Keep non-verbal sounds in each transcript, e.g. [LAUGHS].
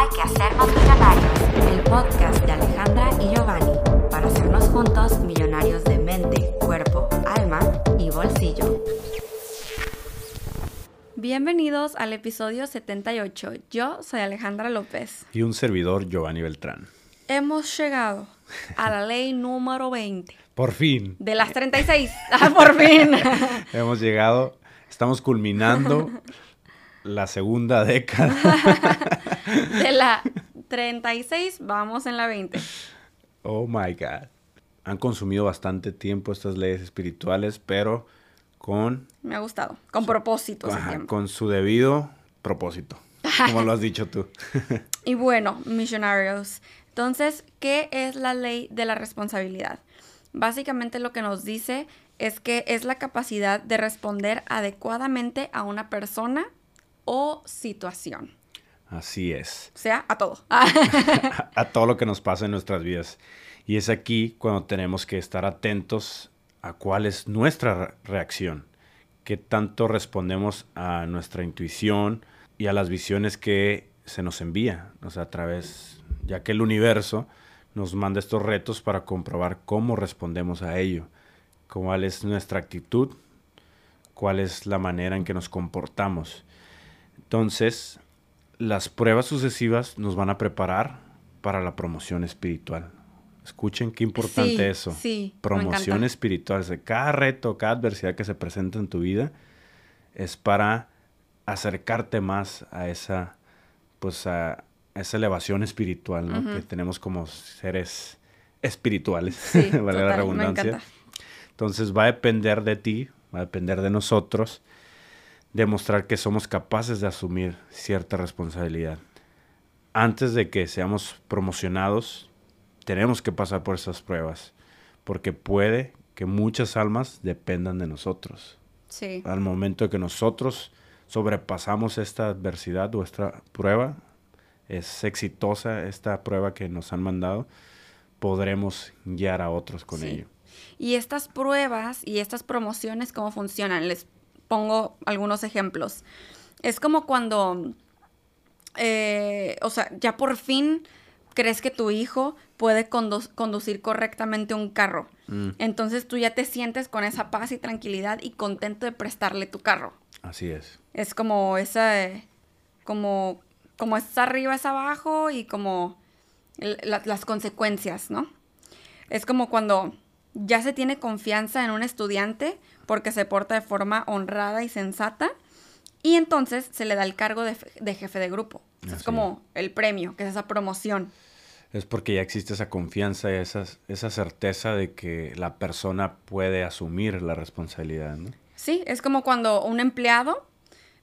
Hay que hacernos millonarios, el podcast de Alejandra y Giovanni, para hacernos juntos millonarios de mente, cuerpo, alma y bolsillo. Bienvenidos al episodio 78. Yo soy Alejandra López. Y un servidor, Giovanni Beltrán. Hemos llegado a la [LAUGHS] ley número 20. Por fin. De las 36. Ah, por fin. [LAUGHS] Hemos llegado, estamos culminando [LAUGHS] la segunda [LAUGHS] década. De la 36 vamos en la 20. Oh my God. Han consumido bastante tiempo estas leyes espirituales, pero con... Me ha gustado. Con propósito. ajá, tiempo. con su debido propósito. Como lo has dicho tú. [LAUGHS] Y bueno, millonarios. Entonces, ¿qué es la ley de la responsabilidad? Básicamente lo que nos dice es que es la capacidad de responder adecuadamente a una persona o situación. Así es. O sea, a todo. a, [LAUGHS] a todo lo que nos pasa en nuestras vidas. Y es aquí cuando tenemos que estar atentos a cuál es nuestra re- reacción, qué tanto respondemos a nuestra intuición y a las visiones que se nos envía, o sea, a través, ya que el universo nos manda estos retos para comprobar cómo respondemos a ello, cuál es nuestra actitud, cuál es la manera en que nos comportamos. Entonces, las pruebas sucesivas nos van a preparar para la promoción espiritual. Escuchen qué importante Sí, eso. sí, promoción espiritual. O sea, cada reto, cada adversidad que se presenta en tu vida es para acercarte más a esa, pues a esa elevación espiritual, ¿no? Que tenemos como seres espirituales, Sí, [LAUGHS] valga la total, redundancia. Entonces va a depender de ti, va a depender de nosotros demostrar que somos capaces de asumir cierta responsabilidad. Antes de que seamos promocionados, tenemos que pasar por esas pruebas, porque puede que muchas almas dependan de nosotros. Sí. Al momento que nosotros sobrepasamos esta adversidad o esta prueba, es exitosa esta prueba que nos han mandado, podremos guiar a otros con Sí. ello. Y estas pruebas y estas promociones, ¿cómo funcionan? Les pongo algunos ejemplos. Es como cuando, eh, o sea, ya por fin crees que tu hijo puede condu- conducir correctamente un carro. Mm, Entonces tú ya te sientes con esa paz y tranquilidad y contento de prestarle tu carro. así es. Es como esa, eh, como, como es arriba es abajo y como la- las consecuencias, ¿no? Es como cuando ya se tiene confianza en un estudiante porque se porta de forma honrada y sensata y entonces se le da el cargo de, de jefe de grupo. Es como el premio, que es esa promoción. Es porque ya existe esa confianza, esa, esa certeza de que la persona puede asumir la responsabilidad, ¿no? Sí, es como cuando un empleado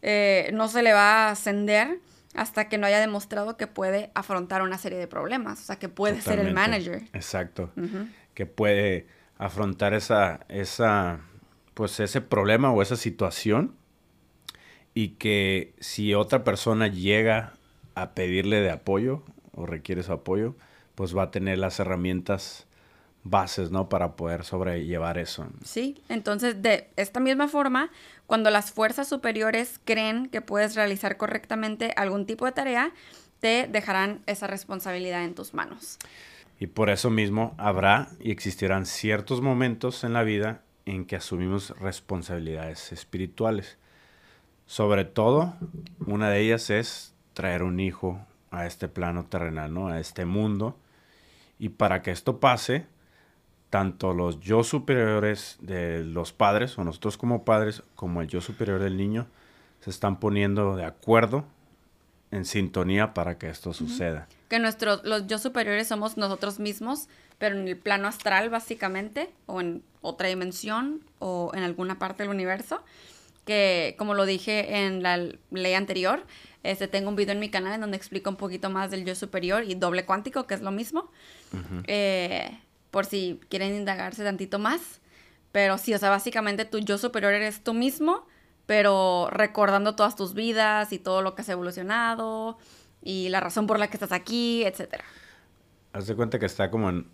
eh, no se le va a ascender hasta que no haya demostrado que puede afrontar una serie de problemas, o sea, que puede ser el manager. Exacto. Que puede afrontar esa, esa, pues ese problema o esa situación y que si otra persona llega a pedirle de apoyo o requiere su apoyo, pues va a tener las herramientas bases, ¿no? Para poder sobrellevar eso. Sí, entonces de esta misma forma, cuando las fuerzas superiores creen que puedes realizar correctamente algún tipo de tarea, te dejarán esa responsabilidad en tus manos. Y por eso mismo habrá y existirán ciertos momentos en la vida en que asumimos responsabilidades espirituales. Sobre todo, una de ellas es traer un hijo a este plano terrenal, ¿no? A este mundo. Y para que esto pase, tanto los yo superiores de los padres, o nosotros como padres, como el yo superior del niño, se están poniendo de acuerdo en sintonía para que esto suceda. Que nuestros, los yo superiores somos nosotros mismos, pero en el plano astral básicamente, o en otra dimensión, o en alguna parte del universo. Que como lo dije en la ley anterior, este, tengo un video en mi canal en donde explico un poquito más del yo superior y doble cuántico, que es lo mismo. Eh, por si quieren indagarse tantito más. Pero sí, o sea, básicamente tu yo superior eres tú mismo, pero recordando todas tus vidas y todo lo que has evolucionado y la razón por la que estás aquí, etcétera. Haz de cuenta que está como en,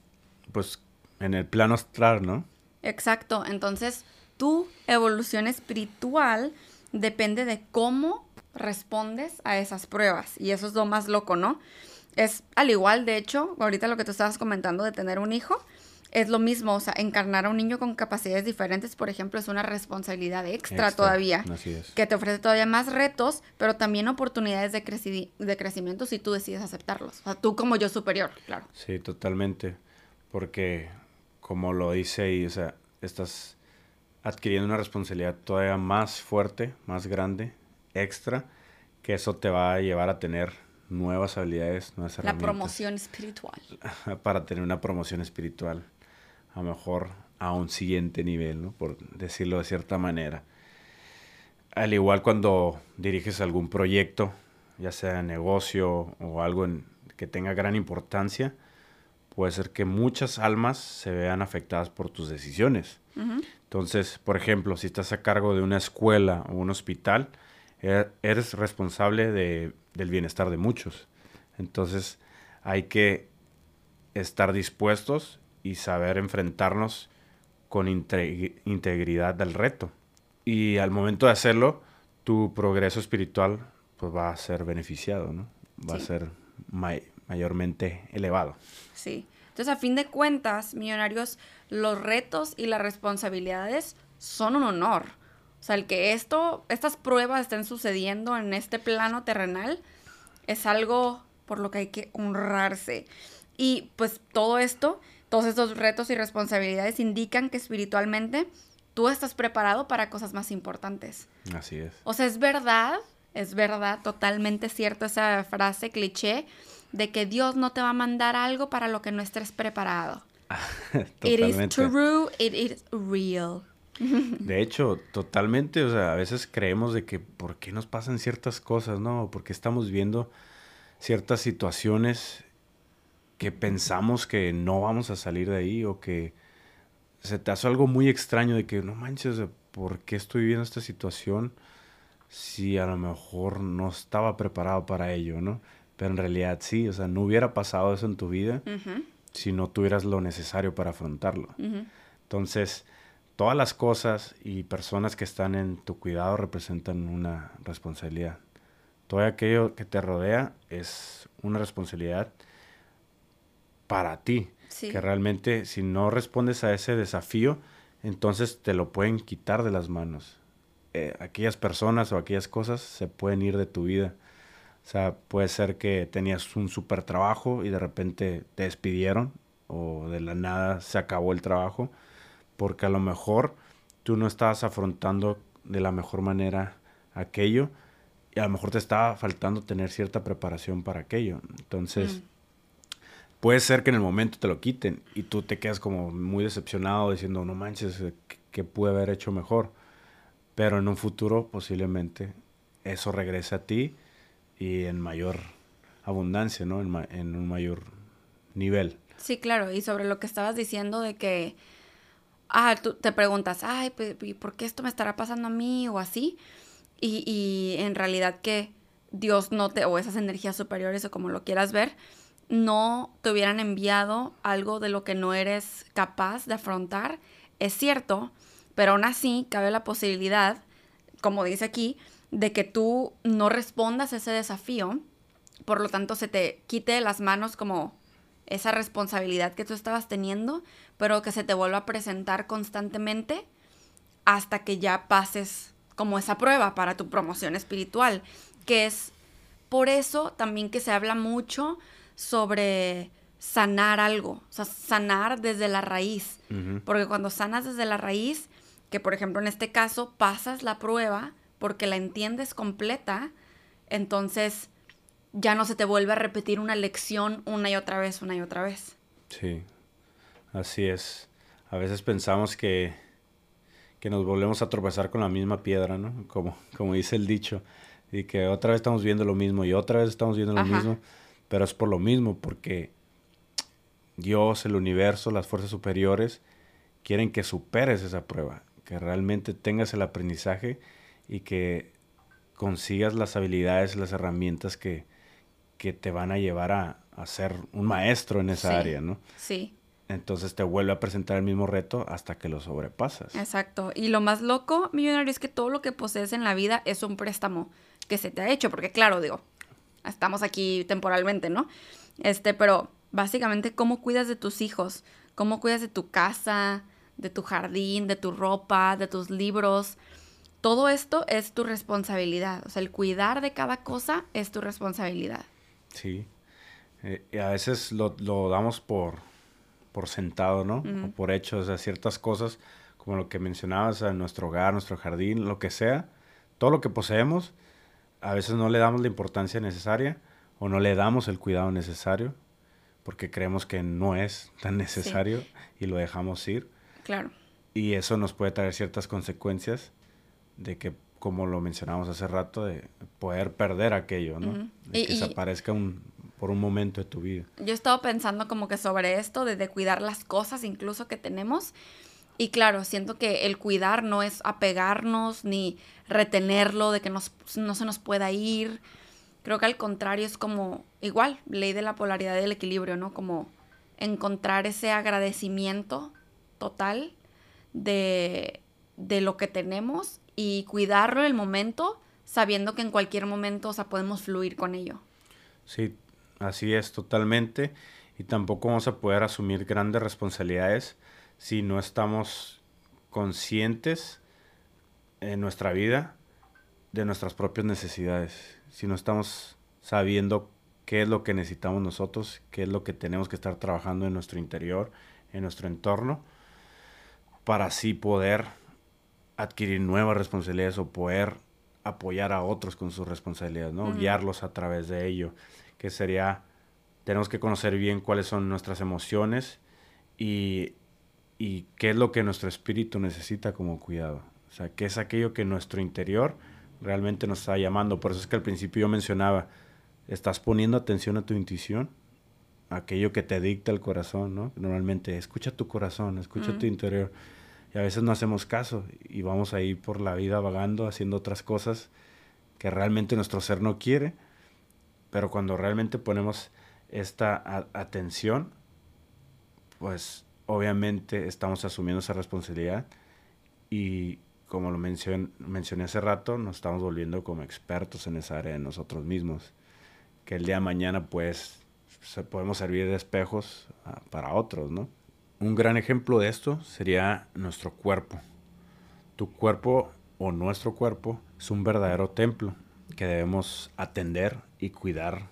pues, en el plano astral, ¿no? Exacto. Entonces, tu evolución espiritual depende de cómo respondes a esas pruebas. Y eso es lo más loco, ¿no? Es al igual, de hecho, ahorita lo que tú estabas comentando de tener un hijo, es lo mismo, o sea, encarnar a un niño con capacidades diferentes, por ejemplo, es una responsabilidad extra, todavía, Así es. que te ofrece todavía más retos, pero también oportunidades de, creci- de crecimiento si tú decides aceptarlos. O sea, tú como yo superior, claro. Sí, totalmente. Porque, como lo dice ahí, o sea, estás adquiriendo una responsabilidad todavía más fuerte, más grande, extra, que eso te va a llevar a tener nuevas habilidades, nuevas La herramientas. promoción espiritual. [LAUGHS] para tener una promoción espiritual, a lo mejor a un siguiente nivel, ¿no? por decirlo de cierta manera. Al igual cuando diriges algún proyecto, ya sea negocio o algo en- que tenga gran importancia, puede ser que muchas almas se vean afectadas por tus decisiones. Entonces, por ejemplo, si estás a cargo de una escuela o un hospital, e- eres responsable de- del bienestar de muchos. Entonces, hay que estar dispuestos y saber enfrentarnos con inte- integridad al reto. Y al momento de hacerlo, tu progreso espiritual pues, va a ser beneficiado, ¿no? Va Sí. a ser may- mayormente elevado. Sí. Entonces, a fin de cuentas, millonarios, los retos y las responsabilidades son un honor. O sea, el que esto, estas pruebas estén sucediendo en este plano terrenal es algo por lo que hay que honrarse. Y pues todo esto, todos estos retos y responsabilidades indican que espiritualmente tú estás preparado para cosas más importantes. Así es. O sea, es verdad, es verdad, totalmente cierto esa frase cliché de que Dios no te va a mandar algo para lo que no estés preparado. [LAUGHS] It is true, it is real. [LAUGHS] De hecho, totalmente, o sea, a veces creemos de que por qué nos pasan ciertas cosas, ¿no? Porque estamos viendo ciertas situaciones que pensamos que no vamos a salir de ahí o que se te hace algo muy extraño de que no manches, ¿por qué estoy viviendo esta situación si a lo mejor no estaba preparado para ello, ¿no? Pero en realidad sí, o sea, no hubiera pasado eso en tu vida Ujú, si no tuvieras lo necesario para afrontarlo. ujú. Entonces, todas las cosas y personas que están en tu cuidado representan una responsabilidad. Todo aquello que te rodea es una responsabilidad para ti. Sí. Que realmente si no respondes a ese desafío, entonces te lo pueden quitar de las manos. Eh, aquellas personas o aquellas cosas se pueden ir de tu vida. O sea, puede ser que tenías un super trabajo y de repente te despidieron o de la nada se acabó el trabajo porque a lo mejor tú no estabas afrontando de la mejor manera aquello y a lo mejor te estaba faltando tener cierta preparación para aquello. Entonces, Mm. Puede ser que en el momento te lo quiten y tú te quedas como muy decepcionado diciendo, no manches, eh, ¿qué- ¿qué pude haber hecho mejor? Pero en un futuro posiblemente eso regrese a ti y en mayor abundancia, ¿no? En, un mayor nivel. Sí, claro, y sobre lo que estabas diciendo de que, ah, tú te preguntas, ay, pues, ¿y ¿por qué esto me estará pasando a mí o así? Y, y en realidad que Dios no te, o esas energías superiores o como lo quieras ver, no te hubieran enviado algo de lo que no eres capaz de afrontar, es cierto, pero aún así cabe la posibilidad, como dice aquí, de que tú no respondas a ese desafío, por lo tanto se te quite de las manos como esa responsabilidad que tú estabas teniendo, pero que se te vuelva a presentar constantemente hasta que ya pases como esa prueba para tu promoción espiritual, que es por eso también que se habla mucho sobre sanar algo, o sea, sanar desde la raíz, porque cuando sanas desde la raíz, que por ejemplo en este caso pasas la prueba porque la entiendes completa, entonces ya no se te vuelve a repetir una lección una y otra vez, una y otra vez. Sí, así es. A veces pensamos que, que nos volvemos a tropezar con la misma piedra, ¿no? Como, como dice el dicho. Y que otra vez estamos viendo lo mismo y otra vez estamos viendo lo Ajá. mismo. Pero es por lo mismo, porque Dios, el universo, las fuerzas superiores quieren que superes esa prueba, que realmente tengas el aprendizaje y que consigas las habilidades, las herramientas que, que te van a llevar a, a ser un maestro en esa Sí. área, ¿no? Sí, entonces te vuelve a presentar el mismo reto hasta que lo sobrepasas. Exacto. Y lo más loco, millonario, es que todo lo que posees en la vida es un préstamo que se te ha hecho, porque claro, digo, estamos aquí temporalmente, ¿no? Este, pero básicamente cómo cuidas de tus hijos, cómo cuidas de tu casa, de tu jardín, de tu ropa, de tus libros. Todo esto es tu responsabilidad. O sea, el cuidar de cada cosa es tu responsabilidad. Sí. Eh, y a veces lo, lo damos por, por sentado, ¿no? O por hecho, o sea, ciertas cosas, como lo que mencionabas, en nuestro hogar, nuestro jardín, lo que sea, todo lo que poseemos, a veces no le damos la importancia necesaria o no le damos el cuidado necesario porque creemos que no es tan necesario y lo dejamos ir. Claro. Y eso nos puede traer ciertas consecuencias de que, como lo mencionamos hace rato, de poder perder aquello, ¿no? De Y- que desaparezca un, por un momento de tu vida. Yo he estado pensando como que sobre esto, de, de cuidar las cosas incluso que tenemos. Y claro, siento que el cuidar no es apegarnos ni retenerlo, de que nos, no se nos pueda ir. Creo que al contrario es como, igual, ley de la polaridad del equilibrio, ¿no? Como encontrar ese agradecimiento total de, de lo que tenemos y cuidarlo en el momento, sabiendo que en cualquier momento, o sea, podemos fluir con ello. Sí, así es totalmente. Y tampoco vamos a poder asumir grandes responsabilidades si no estamos conscientes en nuestra vida de nuestras propias necesidades. Si no estamos sabiendo qué es lo que necesitamos nosotros, qué es lo que tenemos que estar trabajando en nuestro interior, en nuestro entorno, para así poder adquirir nuevas responsabilidades o poder apoyar a otros con sus responsabilidades, ¿no? Guiarlos a través de ello, que sería, tenemos que conocer bien cuáles son nuestras emociones y, y qué es lo que nuestro espíritu necesita como cuidado. O sea, qué es aquello que nuestro interior realmente nos está llamando. Por eso es que al principio yo mencionaba, estás poniendo atención a tu intuición, aquello que te dicta el corazón, ¿no? Normalmente, escucha tu corazón, escucha tu interior. Y a veces no hacemos caso y vamos ahí por la vida vagando, haciendo otras cosas que realmente nuestro ser no quiere. Pero cuando realmente ponemos esta atención, pues obviamente estamos asumiendo esa responsabilidad y como lo mencion- mencioné hace rato, nos estamos volviendo como expertos en esa área de nosotros mismos. Que el día de mañana pues se- podemos servir de espejos ah, para otros, ¿no? Un gran ejemplo de esto sería nuestro cuerpo. Tu cuerpo o nuestro cuerpo es un verdadero templo que debemos atender y cuidar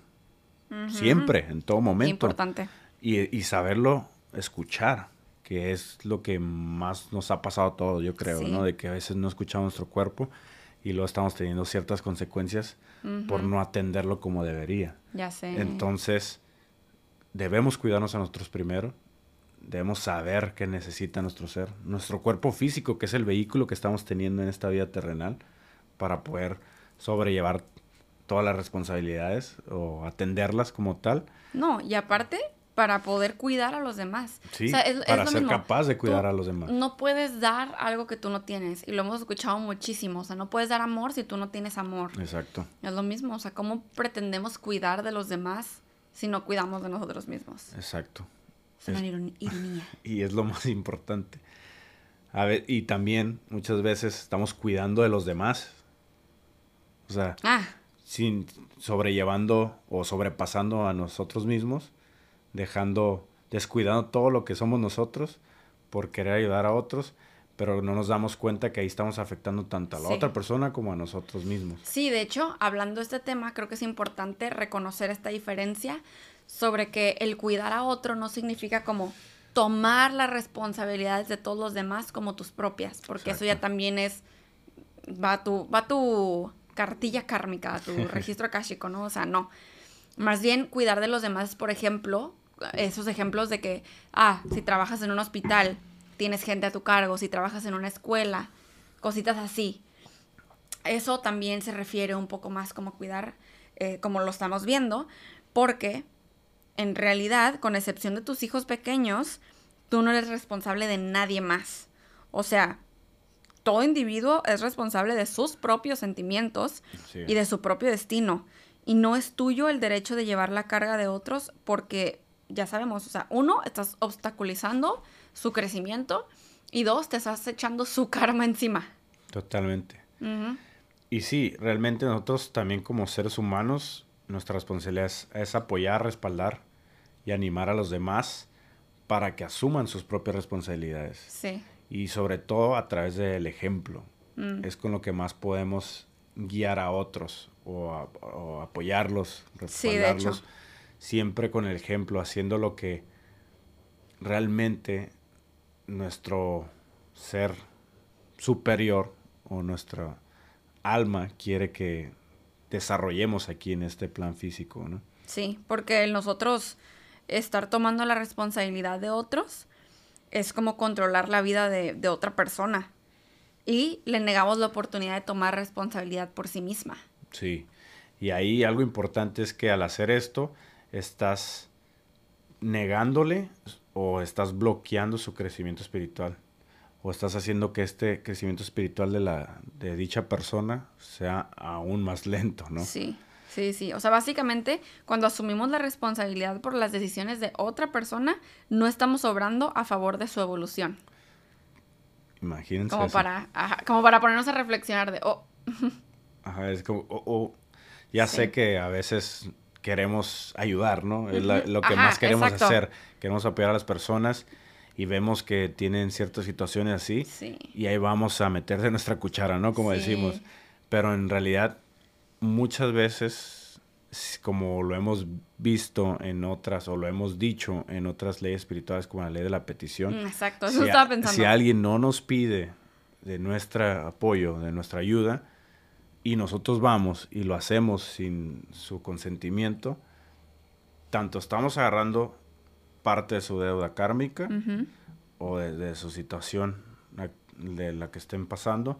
siempre, en todo momento. Importante. Y, y saberlo escuchar, que es lo que más nos ha pasado a todos, yo creo, Sí. ¿no? De que a veces no escuchamos nuestro cuerpo y luego estamos teniendo ciertas consecuencias por no atenderlo como debería. Ya sé. Entonces, debemos cuidarnos a nosotros primero, debemos saber qué necesita nuestro ser, nuestro cuerpo físico, que es el vehículo que estamos teniendo en esta vida terrenal, para poder sobrellevar todas las responsabilidades o atenderlas como tal. No, y aparte, para poder cuidar a los demás. Sí, O sea, es- es para lo ser mismo. capaz de cuidar Tú a los demás. No puedes dar algo que tú no tienes. Y lo hemos escuchado muchísimo. O sea, no puedes dar amor si tú no tienes amor. Exacto. Es lo mismo. O sea, ¿cómo pretendemos cuidar de los demás si no cuidamos de nosotros mismos? Exacto. Es una Es- [LAUGHS] ironía. Y es lo más importante. A ver, y también muchas veces estamos cuidando de los demás. O sea, Ah, sin sobrellevando o sobrepasando a nosotros mismos, dejando, descuidando todo lo que somos nosotros por querer ayudar a otros, pero no nos damos cuenta que ahí estamos afectando tanto a la Sí. otra persona como a nosotros mismos. Sí, de hecho, hablando de este tema, creo que es importante reconocer esta diferencia sobre que el cuidar a otro no significa como tomar las responsabilidades de todos los demás como tus propias, porque eso ya Exacto. también es, va tu, va tu cartilla kármica, tu [LAUGHS] registro akáshico, ¿no? O sea, no. Más bien, cuidar de los demás, por ejemplo, esos ejemplos de que, ah, si trabajas en un hospital, tienes gente a tu cargo, si trabajas en una escuela, cositas así eso también se refiere un poco más como cuidar, eh, como lo estamos viendo, porque en realidad, con excepción de tus hijos pequeños, tú no eres responsable de nadie más. O sea, todo individuo es responsable de sus propios sentimientos Sí. y de su propio destino. Y no es tuyo el derecho de llevar la carga de otros porque ya sabemos, o sea, uno, estás obstaculizando su crecimiento y dos, te estás echando su karma encima. Totalmente. Y sí, realmente nosotros también como seres humanos, nuestra responsabilidad es, apoyar, respaldar y animar a los demás para que asuman sus propias responsabilidades. Sí. Y sobre todo a través del ejemplo. Mm. Es con lo que más podemos guiar a otros o, apoyarlos, respaldarlos. Siempre con el ejemplo, haciendo lo que realmente nuestro ser superior o nuestra alma quiere que desarrollemos aquí en este plan físico, ¿no? Sí, porque nosotros estar tomando la responsabilidad de otros es como controlar la vida de, de otra persona y le negamos la oportunidad de tomar responsabilidad por sí misma. Sí, y ahí algo importante es que al hacer esto estás negándole o estás bloqueando su crecimiento espiritual o estás haciendo que este crecimiento espiritual de la de dicha persona sea aún más lento, ¿no? Sí. Sí, sí. O sea, básicamente, cuando asumimos la responsabilidad por las decisiones de otra persona, no estamos obrando a favor de su evolución. Imagínense. Como, Para, como para ponernos a reflexionar de, oh. Ajá, es como, oh, oh. Ya sé que a veces queremos ayudar, ¿no? Es lo que más queremos hacer. Queremos apoyar a las personas y vemos que tienen ciertas situaciones así. Y ahí vamos a meter de nuestra cuchara, ¿no? Como decimos. Pero en realidad muchas veces, como lo hemos visto en otras, o lo hemos dicho en otras leyes espirituales, como la ley de la petición. Mm, exacto, eso estaba pensando. Si alguien no nos pide de nuestro apoyo, de nuestra ayuda, y nosotros vamos y lo hacemos sin su consentimiento, tanto estamos agarrando parte de su deuda kármica o de, de, su situación de la que estén pasando,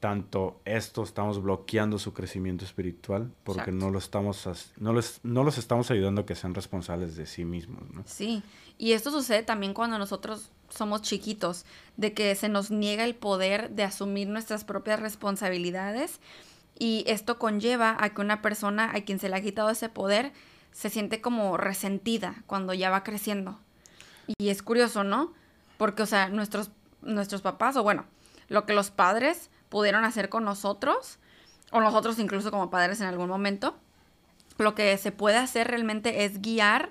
tanto esto estamos bloqueando su crecimiento espiritual porque no, lo estamos, no, los, no los estamos ayudando a que sean responsables de sí mismos. ¿no? Sí, y esto sucede también cuando nosotros somos chiquitos, de que se nos niega el poder de asumir nuestras propias responsabilidades y esto conlleva a que una persona a quien se le ha quitado ese poder se siente como resentida cuando ya va creciendo. Y es curioso, ¿no? Porque, o sea, nuestros, nuestros papás, o bueno, lo que los padres pudieron hacer con nosotros, o nosotros incluso como padres en algún momento, lo que se puede hacer realmente es guiar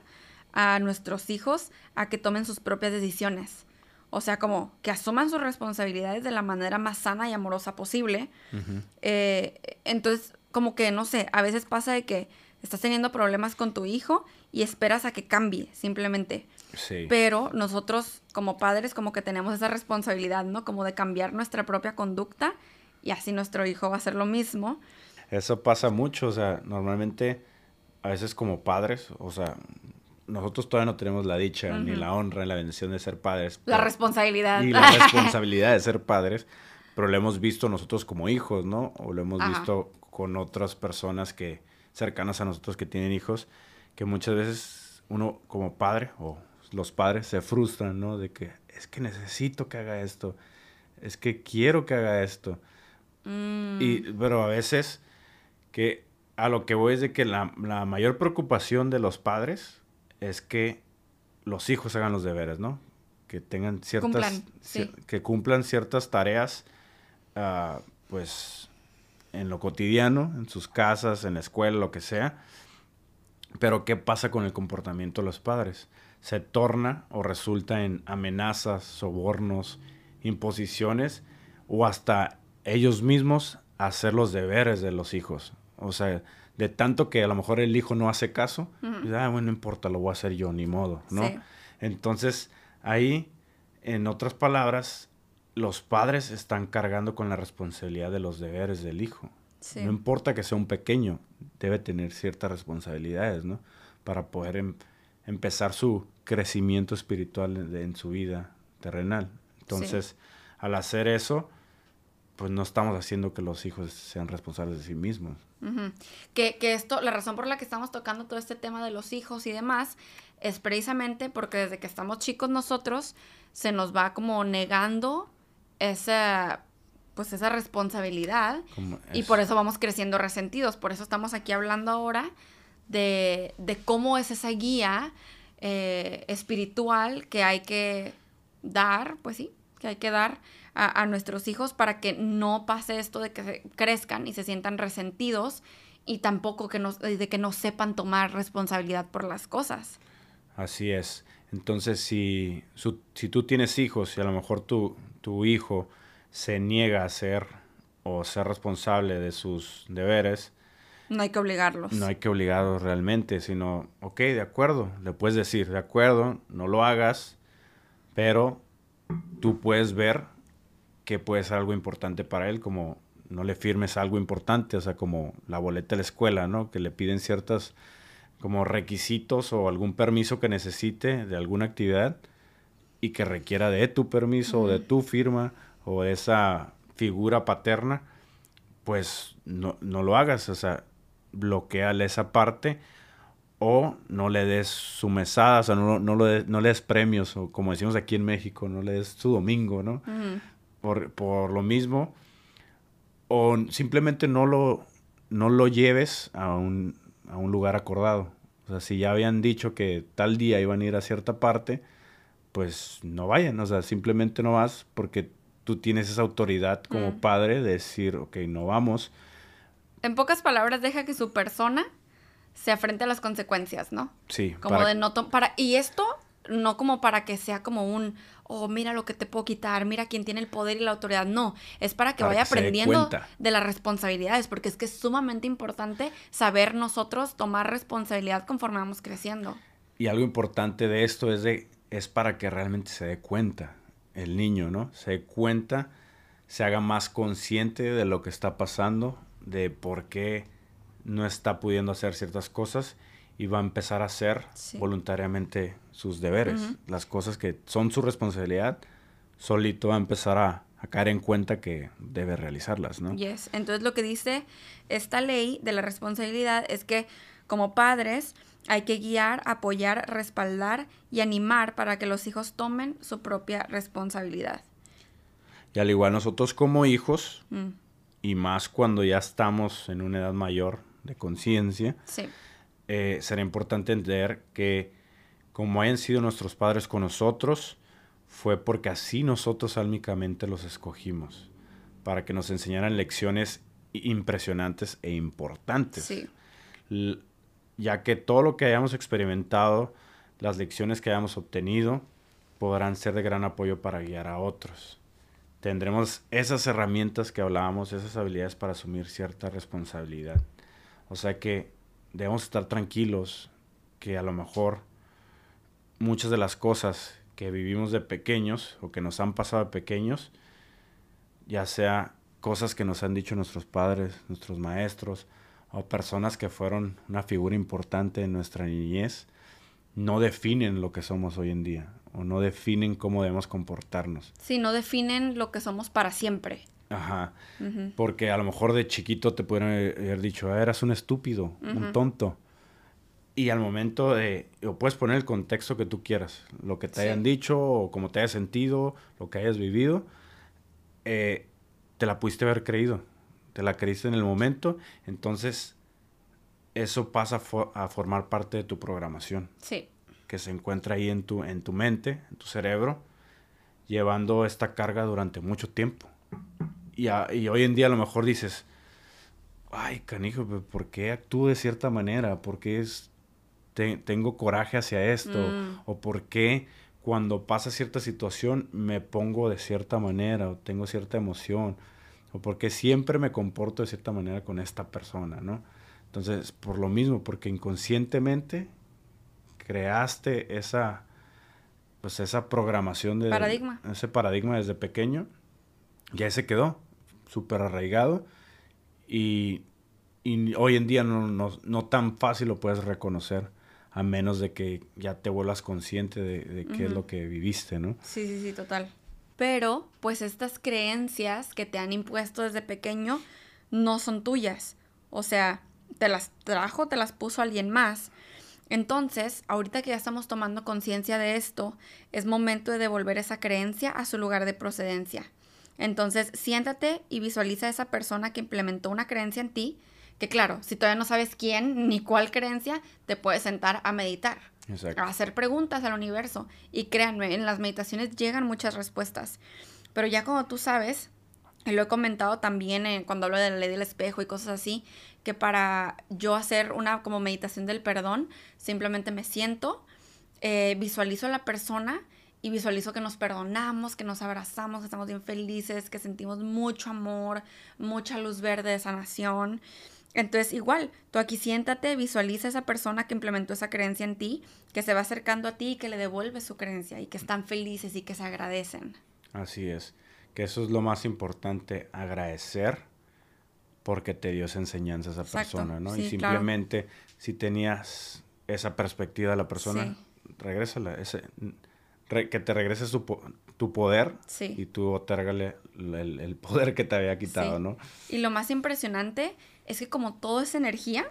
a nuestros hijos a que tomen sus propias decisiones. O sea, como que asuman sus responsabilidades de la manera más sana y amorosa posible. Eh, entonces, como que, no sé, a veces pasa de que estás teniendo problemas con tu hijo y esperas a que cambie, simplemente. Sí. Pero nosotros como padres como que tenemos esa responsabilidad, ¿no? Como de cambiar nuestra propia conducta y así nuestro hijo va a hacer lo mismo. Eso pasa mucho, o sea, normalmente a veces como padres, o sea, nosotros todavía no tenemos la dicha, ni la honra, ni la bendición de ser padres. La responsabilidad. Y la [LAUGHS] responsabilidad de ser padres, pero lo hemos visto nosotros como hijos, ¿no? O lo hemos visto con otras personas que cercanas a nosotros que tienen hijos, que muchas veces uno como padre o los padres se frustran, ¿no? De que es que necesito que haga esto, es que quiero que haga esto. Mm. Y, pero a veces que a lo que voy es de que la, la mayor preocupación de los padres es que los hijos hagan los deberes, ¿no? Que tengan ciertas... Que cumplan ciertas tareas, uh, pues, en lo cotidiano, en sus casas, en la escuela, lo que sea. Pero ¿qué pasa con el comportamiento de los padres? Se torna o resulta en amenazas, sobornos, imposiciones o hasta ellos mismos hacer los deberes de los hijos. O sea, de tanto que a lo mejor el hijo no hace caso, ah, bueno, no importa, lo voy a hacer yo, ni modo, ¿no? Entonces, ahí, en otras palabras, los padres están cargando con la responsabilidad de los deberes del hijo. No importa que sea un pequeño, debe tener ciertas responsabilidades, ¿no? Para poder em, empezar su crecimiento espiritual en, su vida terrenal. Entonces, al hacer eso, pues no estamos haciendo que los hijos sean responsables de sí mismos. que, que, esto, la razón por la que estamos tocando todo este tema de los hijos y demás, es precisamente porque desde que estamos chicos nosotros se nos va como negando esa pues esa responsabilidad y por eso vamos creciendo resentidos. Por eso estamos aquí hablando ahora de, de cómo es esa guía eh, espiritual que hay que dar, pues sí, que hay que dar a, a, nuestros hijos para que no pase esto de que crezcan y se sientan resentidos y tampoco que no, de que no sepan tomar responsabilidad por las cosas. Así es. Entonces, si, si tú tienes hijos y a lo mejor tu, tu hijo se niega a ser o ser responsable de sus deberes, no hay que obligarlos. No hay que obligarlos realmente, sino, ok, de acuerdo, le puedes decir, de acuerdo, no lo hagas, pero tú puedes ver que puede ser algo importante para él, como no le firmes algo importante, o sea, como la boleta de la escuela, ¿no? Que le piden ciertas como requisitos o algún permiso que necesite de alguna actividad y que requiera de tu permiso o de tu firma o de esa figura paterna, pues no, no lo hagas, o sea, bloqueale esa parte o no le des su mesada, o sea, no, no, lo no le des premios, o como decimos aquí en México, no le des su domingo, ¿no? por, por, lo mismo, o simplemente no lo, no lo lleves a un, a un lugar acordado. O sea, si ya habían dicho que tal día iban a ir a cierta parte, pues no vayan, o sea, simplemente no vas porque tú tienes esa autoridad como mm. padre de decir, ok, no vamos. En pocas palabras, deja que su persona se afrente a las consecuencias, ¿no? Sí. Como de no para y esto no como para que sea como un oh, mira lo que te puedo quitar, mira quién tiene el poder y la autoridad. No, es para que vaya aprendiendo de las responsabilidades, porque es que es sumamente importante saber nosotros tomar responsabilidad conforme vamos creciendo. Y algo importante de esto es de es para que realmente se dé cuenta el niño, ¿no? Se dé cuenta, se haga más consciente de lo que está pasando, de por qué no está pudiendo hacer ciertas cosas y va a empezar a hacer voluntariamente sus deberes, las cosas que son su responsabilidad, solito va a empezar a, caer en cuenta que debe realizarlas, ¿no? Yes. Entonces lo que dice esta ley de la responsabilidad es que como padres hay que guiar, apoyar, respaldar y animar para que los hijos tomen su propia responsabilidad. Y al igual nosotros como hijos, mm. Y más cuando ya estamos en una edad mayor de conciencia, sí eh, será importante entender que como hayan sido nuestros padres con nosotros, fue porque así nosotros álmicamente los escogimos, para que nos enseñaran lecciones impresionantes e importantes. Ya que todo lo que hayamos experimentado, las lecciones que hayamos obtenido, podrán ser de gran apoyo para guiar a otros. Tendremos esas herramientas que hablábamos, esas habilidades para asumir cierta responsabilidad. O sea que debemos estar tranquilos que a lo mejor muchas de las cosas que vivimos de pequeños o que nos han pasado de pequeños, ya sea cosas que nos han dicho nuestros padres, nuestros maestros o personas que fueron una figura importante en nuestra niñez, no definen lo que somos hoy en día o no definen cómo debemos comportarnos. Sí, no definen lo que somos para siempre. Ajá. Porque a lo mejor de chiquito te pudieron haber dicho, ah, eras un estúpido, un tonto. Y al momento de, o puedes poner el contexto que tú quieras, lo que te hayan dicho, o como te hayas sentido, lo que hayas vivido, eh, te la pudiste haber creído, te la creíste en el momento, entonces eso pasa a formar parte de tu programación. Sí. Que se encuentra ahí en tu, en tu mente, en tu cerebro, llevando esta carga durante mucho tiempo. Y, hoy en día a lo mejor dices, ay, canijo, ¿por qué actúo de cierta manera? ¿Por qué es, tengo coraje hacia esto? Mm. ¿O por qué cuando pasa cierta situación me pongo de cierta manera o tengo cierta emoción? ¿O por qué siempre me comporto de cierta manera con esta persona, no? Entonces, por lo mismo, porque inconscientemente creaste esa, pues esa programación de... Paradigma. Ese paradigma desde pequeño, ya se quedó súper arraigado y, hoy en día no, no, tan fácil lo puedes reconocer a menos de que ya te vuelvas consciente de, qué es lo que viviste, ¿no? Sí, sí, sí, total. Pero, pues estas creencias que te han impuesto desde pequeño no son tuyas. O sea, te las trajo, te las puso alguien más. Entonces, ahorita que ya estamos tomando conciencia de esto, es momento de devolver esa creencia a su lugar de procedencia. Entonces, siéntate y visualiza a esa persona que implementó una creencia en ti, que claro, si todavía no sabes quién ni cuál creencia, te puedes sentar a meditar. Exacto. a hacer preguntas al universo. Y créanme, en las meditaciones llegan muchas respuestas. Pero ya como tú sabes, y lo he comentado también eh, cuando hablo de la ley del espejo y cosas así, que para yo hacer una como meditación del perdón, simplemente me siento, eh, visualizo a la persona y visualizo que nos perdonamos, que nos abrazamos, que estamos bien felices, que sentimos mucho amor, mucha luz verde de sanación. Entonces, igual, tú aquí siéntate, visualiza a esa persona que implementó esa creencia en ti, que se va acercando a ti y que le devuelve su creencia y que están felices y que se agradecen. Así es. Que eso es lo más importante, agradecer porque te dio esa enseñanza a esa Exacto, persona, ¿no? y claro. simplemente, si tenías esa perspectiva de la persona, Sí. regrésala. Ese, re- que te regrese su tu poder Sí. y tú otérgale el, el poder que te había quitado. ¿no? Y lo más impresionante es que como toda esa energía,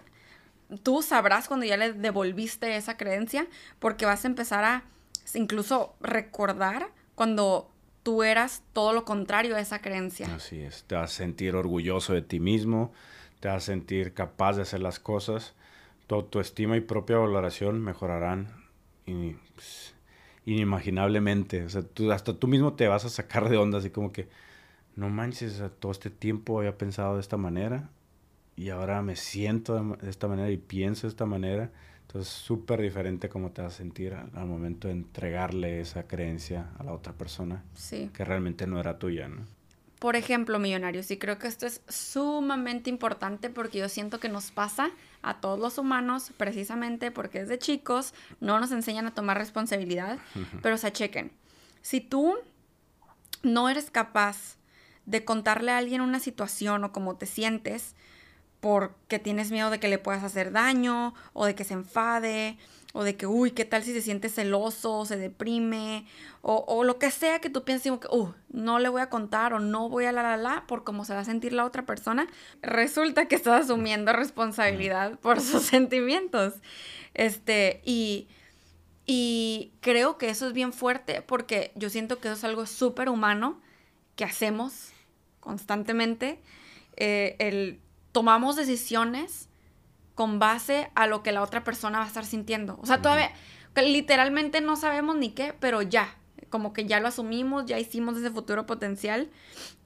tú sabrás cuando ya le devolviste esa creencia, porque vas a empezar a incluso recordar cuando tú eras todo lo contrario a esa creencia. Así es. Te vas a sentir orgulloso de ti mismo, te vas a sentir capaz de hacer las cosas, tu autoestima y propia valoración mejorarán pues, inimaginablemente. O hasta tú mismo te vas a sacar de onda, así como que, no manches, todo este tiempo había pensado de esta manera y ahora me siento de esta manera y pienso de esta manera. Entonces, súper diferente cómo te vas a sentir al, al momento de entregarle esa creencia a la otra persona Sí. que realmente no era tuya, ¿no? Por ejemplo, millonarios, y creo que esto es sumamente importante porque yo siento que nos pasa a todos los humanos, precisamente porque desde chicos no nos enseñan a tomar responsabilidad, pero o sea, chequen, si tú no eres capaz de contarle a alguien una situación o cómo te sientes, porque tienes miedo de que le puedas hacer daño o de que se enfade o de que, uy, ¿qué tal si se siente celoso o se deprime? O, o lo que sea que tú pienses como que, uh, no le voy a contar o no voy a la la la por cómo se va a sentir la otra persona. Resulta que estás asumiendo responsabilidad por sus [LAUGHS] sentimientos. Este, y, y creo que eso es bien fuerte porque yo siento que eso es algo súper humano que hacemos constantemente. Eh, el, tomamos decisiones con base a lo que la otra persona va a estar sintiendo. O sea, todavía literalmente no sabemos ni qué, pero ya, como que ya lo asumimos, ya hicimos ese futuro potencial.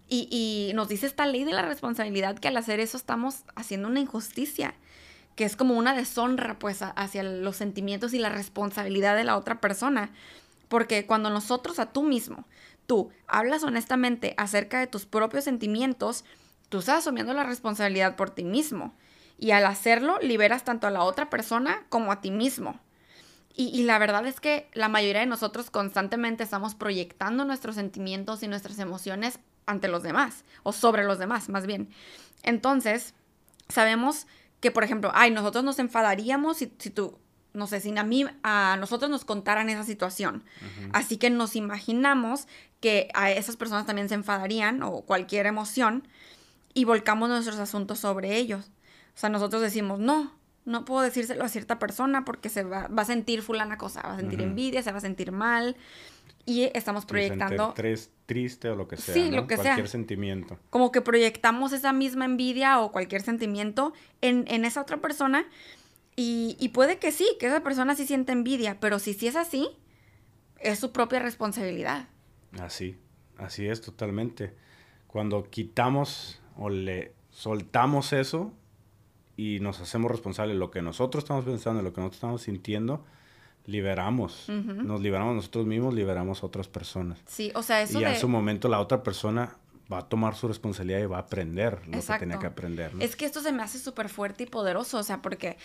Y, y nos dice esta ley de la responsabilidad que al hacer eso estamos haciendo una injusticia, que es como una deshonra pues a- hacia los sentimientos y la responsabilidad de la otra persona. Porque cuando nosotros a tú mismo, tú hablas honestamente acerca de tus propios sentimientos, tú estás asumiendo la responsabilidad por ti mismo. Y al hacerlo, liberas tanto a la otra persona como a ti mismo. Y, y la verdad es que la mayoría de nosotros constantemente estamos proyectando nuestros sentimientos y nuestras emociones ante los demás, o sobre los demás, más bien. Entonces, sabemos que, por ejemplo, ay, nosotros nos enfadaríamos si, si tú, no sé, si a mí, a nosotros nos contaran esa situación. Así que nos imaginamos que a esas personas también se enfadarían o cualquier emoción y volcamos nuestros asuntos sobre ellos. O sea, nosotros decimos, no, no puedo decírselo a cierta persona porque se va, va a sentir fulana cosa, va a sentir envidia, se va a sentir mal. Y estamos proyectando, tres- triste o lo que sea, Sí, ¿no? lo que sea. Cualquier sentimiento. como que proyectamos esa misma envidia o cualquier sentimiento en, en esa otra persona. Y, y puede que sí, que esa persona sí siente envidia, pero si sí es así, es su propia responsabilidad. Así, así es totalmente. Cuando quitamos o le soltamos eso y nos hacemos responsables de lo que nosotros estamos pensando, de lo que nosotros estamos sintiendo, liberamos. Nos liberamos nosotros mismos, liberamos a otras personas. Sí, o sea, eso y de... en su momento la otra persona va a tomar su responsabilidad y va a aprender lo Exacto. que tenía que aprender. ¿no? Es que esto se me hace súper fuerte y poderoso, o sea, porque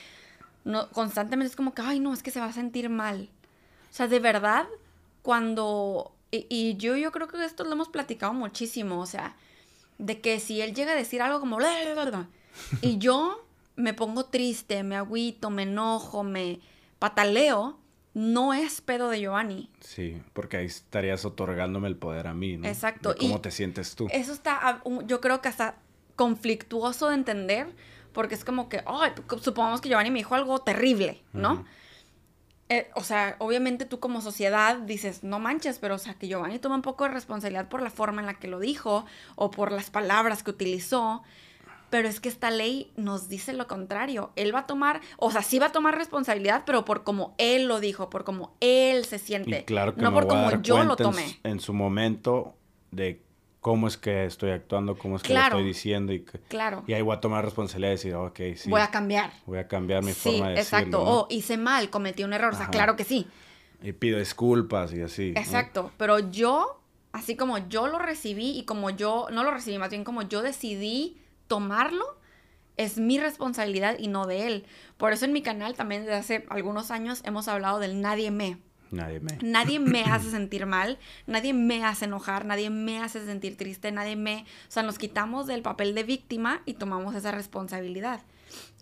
no, constantemente es como que, ay, no, es que se va a sentir mal. O sea, de verdad, cuando... Y, y yo, yo creo que esto lo hemos platicado muchísimo, o sea, de que si él llega a decir algo como... Y [LAUGHS] yo me pongo triste, me agüito, me enojo, me pataleo, no es pedo de Giovanni. Sí, porque ahí estarías otorgándome el poder a mí, ¿no? Exacto, De ¿Cómo y- te sientes tú? Eso está, yo creo que hasta conflictuoso de entender, porque es como que, tú- supongamos que Giovanni me dijo algo terrible, ¿no? Eh, o sea, obviamente tú como sociedad dices, no manches, pero o sea, que Giovanni toma un poco de responsabilidad por la forma en la que lo dijo o por las palabras que utilizó. pero es que esta ley nos dice lo contrario. Él va a tomar, o sea, sí va a tomar responsabilidad, pero por como él lo dijo, por como él se siente. Y claro que no me por voy a como dar yo lo tomé. En, su momento de cómo es que estoy actuando, cómo es que Claro. lo estoy diciendo. Y, que- Claro. y ahí voy a tomar responsabilidad y decir, ok, sí. Voy a cambiar. voy a cambiar mi Sí, forma de exacto. decirlo. ¿no? O hice mal, cometí un error. O sea, Ajá. claro que sí. Y pido disculpas y así. ¿no? Exacto, pero yo, así como yo lo recibí y como yo, no lo recibí, más bien como yo decidí tomarlo, es mi responsabilidad y no de él. Por eso en mi canal también desde hace algunos años hemos hablado del nadie me. Nadie me. [CLEARS THROAT] Nadie me hace [CLEARS THROAT] sentir mal, nadie me hace enojar, nadie me hace sentir triste, nadie me... O sea, nos quitamos del papel de víctima y tomamos esa responsabilidad.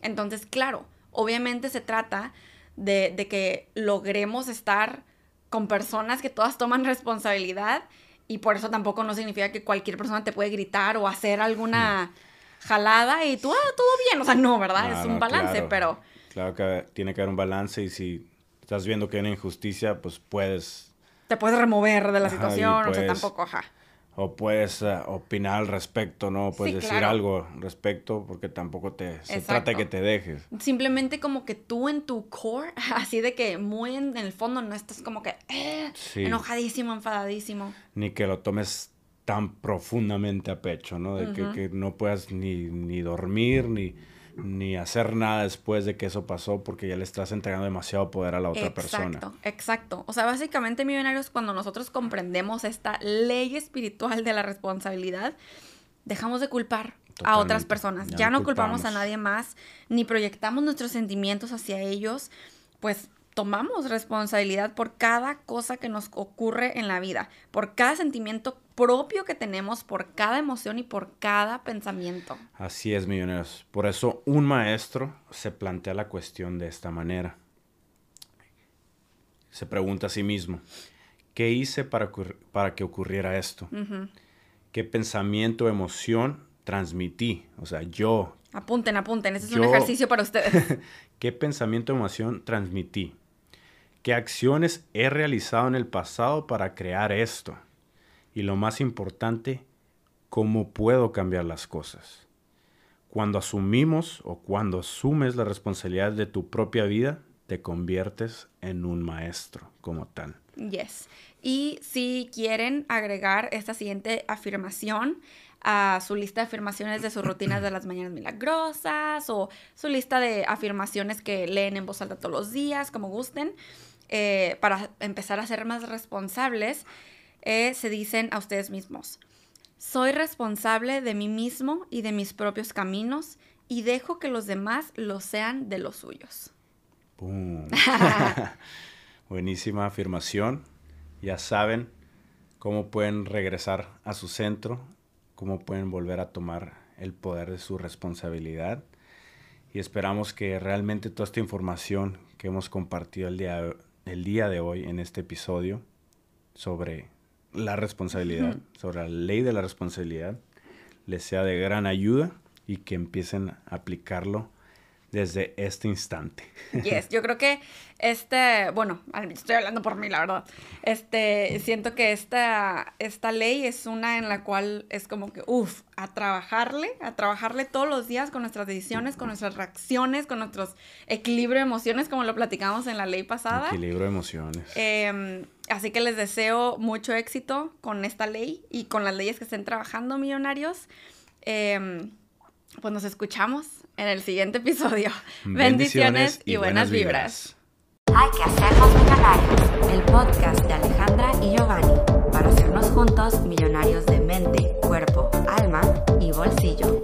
Entonces, claro, obviamente se trata de, de que logremos estar con personas que todas toman responsabilidad y por eso tampoco no significa que cualquier persona te puede gritar o hacer alguna jalada y tú, ah, todo bien. O sea, no, ¿verdad? No, es un balance, claro. pero... Claro que tiene que haber un balance y si estás viendo que hay una injusticia, pues puedes Te puedes remover de la Ajá, situación, o sea, tampoco, ajá. o puedes eh, opinar al respecto, ¿no? Puedes Sí, decir claro. algo al respecto porque tampoco te se Exacto. trata de que te dejes. Simplemente como que tú en tu core, [LAUGHS] así de que muy en, el fondo no estás como que eh, Sí. enojadísimo, enfadadísimo. Ni que lo tomes tan profundamente a pecho, ¿no? De que, que no puedas ni, ni dormir, ni, ni hacer nada después de que eso pasó porque ya le estás entregando demasiado poder a la otra persona. Exacto, exacto. O sea, básicamente, millonarios, cuando nosotros comprendemos esta ley espiritual de la responsabilidad, dejamos de culpar a otras personas. Ya Ya, no culpamos a nadie más, ni proyectamos nuestros sentimientos hacia ellos, pues tomamos responsabilidad por cada cosa que nos ocurre en la vida, por cada sentimiento propio que tenemos, por cada emoción y por cada pensamiento. Así es, millonarios. Por eso un maestro se plantea la cuestión de esta manera. Se pregunta a sí mismo, ¿qué hice para, para que ocurriera esto? ¿Qué pensamiento o emoción transmití? O sea, yo, Apunten, apunten, ese es un ejercicio para ustedes. [LAUGHS] ¿qué pensamiento o emoción transmití? ¿Qué acciones he realizado en el pasado para crear esto? Y lo más importante, ¿cómo puedo cambiar las cosas? Cuando asumimos o cuando asumes la responsabilidad de tu propia vida, te conviertes en un maestro como tal. Yes. Y si quieren agregar esta siguiente afirmación a su lista de afirmaciones de sus rutinas de las mañanas milagrosas o su lista de afirmaciones que leen en voz alta todos los días, como gusten, eh, para empezar a ser más responsables, eh, se dicen a ustedes mismos, soy responsable de mí mismo y de mis propios caminos y dejo que los demás lo sean de los suyos. ¡Pum! [LAUGHS] [LAUGHS] Buenísima afirmación. Ya saben cómo pueden regresar a su centro, cómo pueden volver a tomar el poder de su responsabilidad. Y esperamos que realmente toda esta información que hemos compartido el día, el día de hoy en este episodio sobre la responsabilidad, sobre la ley de la responsabilidad, les sea de gran ayuda y que empiecen a aplicarlo desde este instante. Yes, yo creo que este, bueno, estoy hablando por mí, la verdad. Este, siento que esta, esta ley es una en la cual es como que, uff, a trabajarle, a trabajarle todos los días con nuestras decisiones, con nuestras reacciones, con nuestros equilibrio de emociones, como lo platicamos en la ley pasada. Equilibrio de emociones. Em, así que les deseo mucho éxito con esta ley y con las leyes que estén trabajando, millonarios. Em, pues nos escuchamos en el siguiente episodio. Bendiciones, y, buenas vibras. Hay que hacernos millonarios, el podcast de Alejandra y Giovanni, para hacernos juntos millonarios de mente, cuerpo, alma y bolsillo.